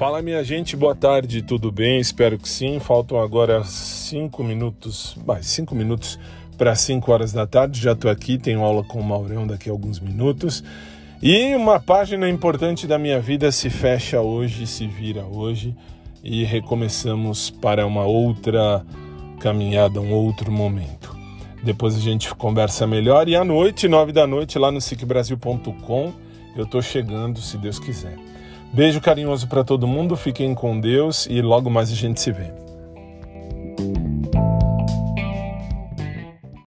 Fala minha gente, boa tarde, tudo bem? Espero que sim. Faltam agora cinco minutos, mais cinco minutos para 5 horas da tarde. Já estou aqui, tenho aula com o Maurão daqui a alguns minutos. E uma página importante da minha vida se fecha hoje, se vira hoje e recomeçamos para uma outra caminhada, um outro momento. Depois a gente conversa melhor e à noite, nove da noite, lá no sicbrasil.com, eu estou chegando, se Deus quiser. Beijo carinhoso para todo mundo, fiquem com Deus e logo mais a gente se vê.